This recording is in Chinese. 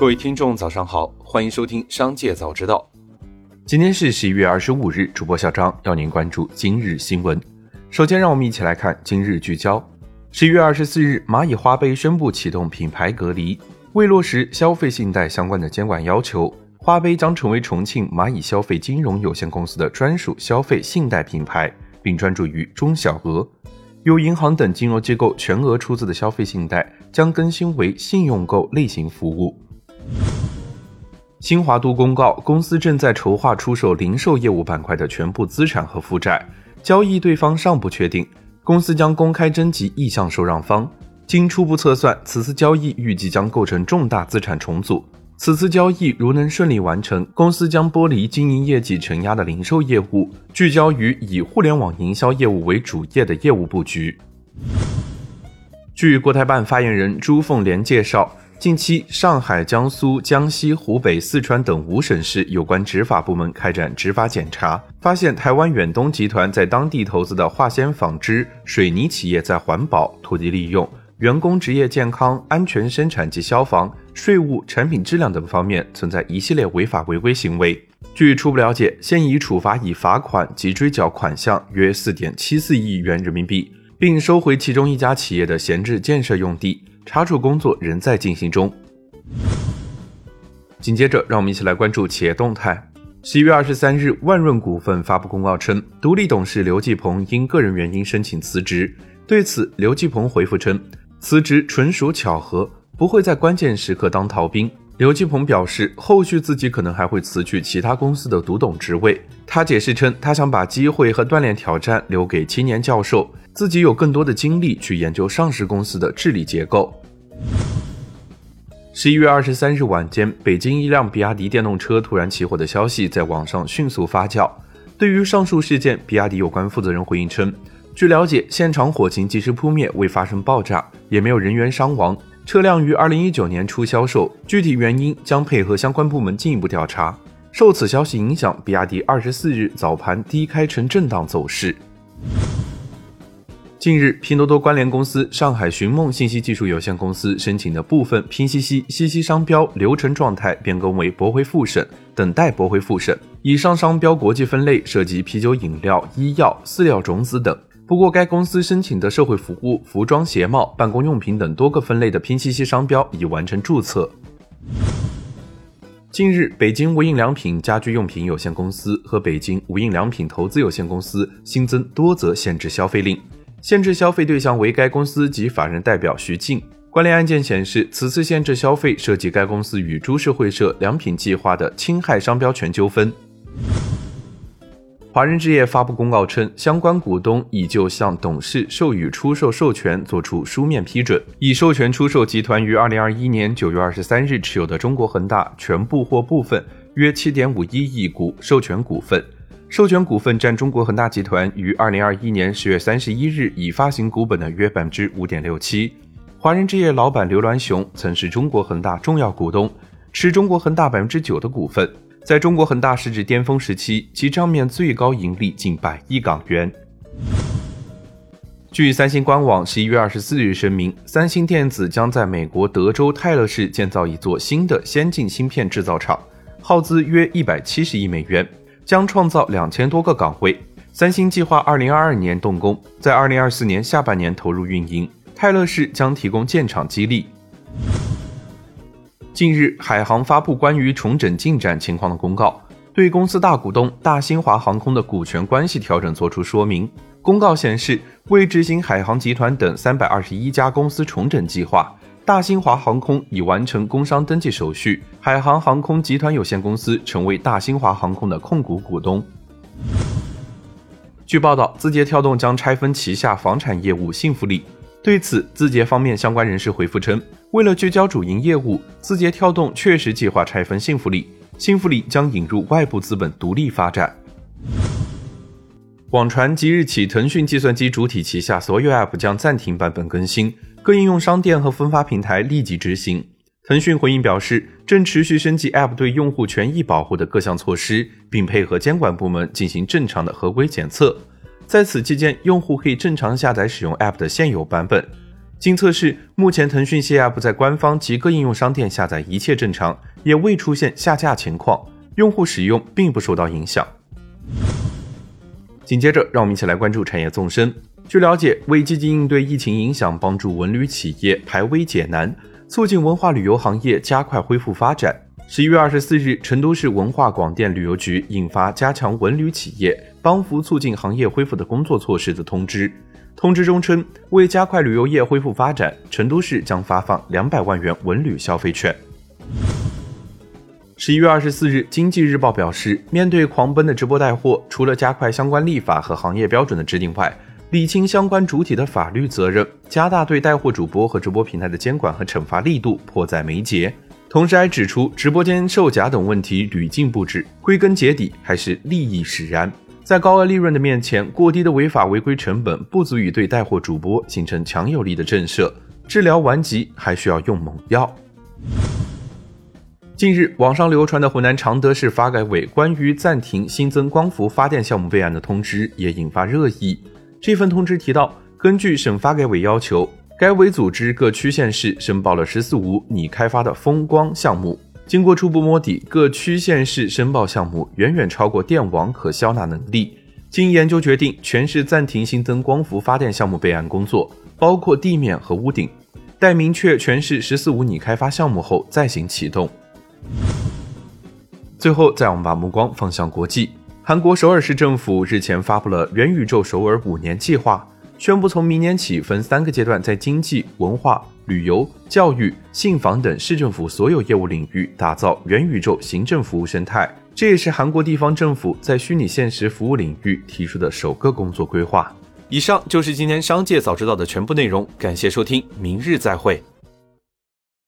各位听众，早上好，欢迎收听《商界早知道》。今天是十一月二十五日，主播小张要您关注今日新闻。首先，让我们一起来看今日聚焦。十一月二十四日，蚂蚁花呗宣布启动品牌隔离，为落实消费信贷相关的监管要求，花呗将成为重庆蚂蚁消费金融有限公司的专属消费信贷品牌，并专注于中小额。由银行等金融机构全额出资的消费信贷将更新为信用购类型服务。新华都公告，公司正在筹划出售零售业务板块的全部资产和负债，交易对方尚不确定。公司将公开征集意向受让方。经初步测算，此次交易预计将构成重大资产重组。此次交易如能顺利完成，公司将剥离经营业绩承压的零售业务，聚焦于以互联网营销业务为主业的业务布局。据国台办发言人朱凤莲介绍。近期，上海、江苏、江西、湖北、四川等五省市有关执法部门开展执法检查，发现台湾远东集团在当地投资的化纤纺织、水泥企业在环保、土地利用、员工职业健康、安全生产及消防、税务、产品质量等方面存在一系列违法违规行为。据初步了解，现已处罚以罚款及追缴款项约四点七四亿元人民币，并收回其中一家企业的闲置建设用地。查处工作仍在进行中。紧接着，让我们一起来关注企业动态。十一月二十三日，万润股份发布公告称，独立董事刘继鹏因个人原因申请辞职。对此，刘继鹏回复称，辞职纯属巧合，不会在关键时刻当逃兵。刘继鹏表示，后续自己可能还会辞去其他公司的独董职位。他解释称，他想把机会和锻炼挑战留给青年教授。自己有更多的精力去研究上市公司的治理结构。十一月二十三日晚间，北京一辆比亚迪电动车突然起火的消息在网上迅速发酵。对于上述事件，比亚迪有关负责人回应称：“据了解，现场火情及时扑灭，未发生爆炸，也没有人员伤亡。车辆于二零一九年初销售，具体原因将配合相关部门进一步调查。”受此消息影响，比亚迪二十四日早盘低开呈震荡走势。近日，拼多多关联公司上海寻梦信息技术有限公司申请的部分拼夕夕西西商标流程状态变更为驳回复审，等待驳回复审。以上商标国际分类涉及啤酒饮料、医药、饲料种子等。不过，该公司申请的社会服务、服装鞋帽、办公用品等多个分类的拼夕夕商标已完成注册。近日，北京无印良品家居用品有限公司和北京无印良品投资有限公司新增多则限制消费令。限制消费对象为该公司及法人代表徐静。关联案件显示，此次限制消费涉及该公司与株式会社良品计划的侵害商标权纠纷。华人置业发布公告称，相关股东已就向董事授予出售授权作出书面批准，已授权出售集团于二零二一年九月二十三日持有的中国恒大全部或部分约七点五一亿股授权股份。授权股份占中国恒大集团于二零二一年十月三十一日已发行股本的约百分之五点六七。华人置业老板刘銮雄曾是中国恒大重要股东，持中国恒大百分之九的股份。在中国恒大市值巅峰时期，其账面最高盈利近百亿港元。据三星官网十一月二十四日声明，三星电子将在美国德州泰勒市建造一座新的先进芯片制造厂，耗资约一百七十亿美元。将创造两千多个岗位。三星计划二零二二年动工，在二零二四年下半年投入运营。泰勒市将提供建厂激励。近日，海航发布关于重整进展情况的公告，对公司大股东大新华航空的股权关系调整作出说明。公告显示，为执行海航集团等三百二十一家公司重整计划。大新华航空已完成工商登记手续，海航航空集团有限公司成为大新华航空的控股股东。据报道，字节跳动将拆分旗下房产业务幸福里。对此，字节方面相关人士回复称，为了聚焦主营业务，字节跳动确实计划拆分幸福里，幸福里将引入外部资本独立发展。网传即日起，腾讯计算机主体旗下所有 App 将暂停版本更新。各应用商店和分发平台立即执行。腾讯回应表示，正持续升级 App 对用户权益保护的各项措施，并配合监管部门进行正常的合规检测。在此期间，用户可以正常下载使用 App 的现有版本。经测试，目前腾讯谢 App 在官方及各应用商店下载一切正常，也未出现下架情况，用户使用并不受到影响。紧接着，让我们一起来关注产业纵深。据了解，为积极应对疫情影响，帮助文旅企业排危解难，促进文化旅游行业加快恢复发展，十一月二十四日，成都市文化广电旅游局印发加强文旅企业帮扶促进行业恢复的工作措施的通知。通知中称，为加快旅游业恢复发展，成都市将发放两百万元文旅消费券。十一月二十四日，经济日报表示，面对狂奔的直播带货，除了加快相关立法和行业标准的制定外，理清相关主体的法律责任，加大对带货主播和直播平台的监管和惩罚力度，迫在眉睫。同时还指出，直播间售假等问题屡禁不止，归根结底还是利益使然。在高额利润的面前，过低的违法违规成本不足以对带货主播形成强有力的震慑。治疗顽疾还需要用猛药。近日，网上流传的湖南常德市发改委关于暂停新增光伏发电项目备案的通知也引发热议。这份通知提到，根据省发改委要求，该委组织各区县市申报了“十四五”拟开发的风光项目。经过初步摸底，各区县市申报项目远远超过电网可消纳能力。经研究决定，全市暂停新增光伏发电项目备案工作，包括地面和屋顶，待明确全市“十四五”拟开发项目后再行启动。最后，再让我们把目光放向国际，韩国首尔市政府日前发布了元宇宙首尔五年计划。宣布从明年起分三个阶段，在经济、文化、旅游、教育、信访等市政府所有业务领域打造元宇宙行政服务生态。这也是韩国地方政府在虚拟现实服务领域提出的首个工作规划。以上就是今天商界早知道的全部内容，感谢收听，明日再会。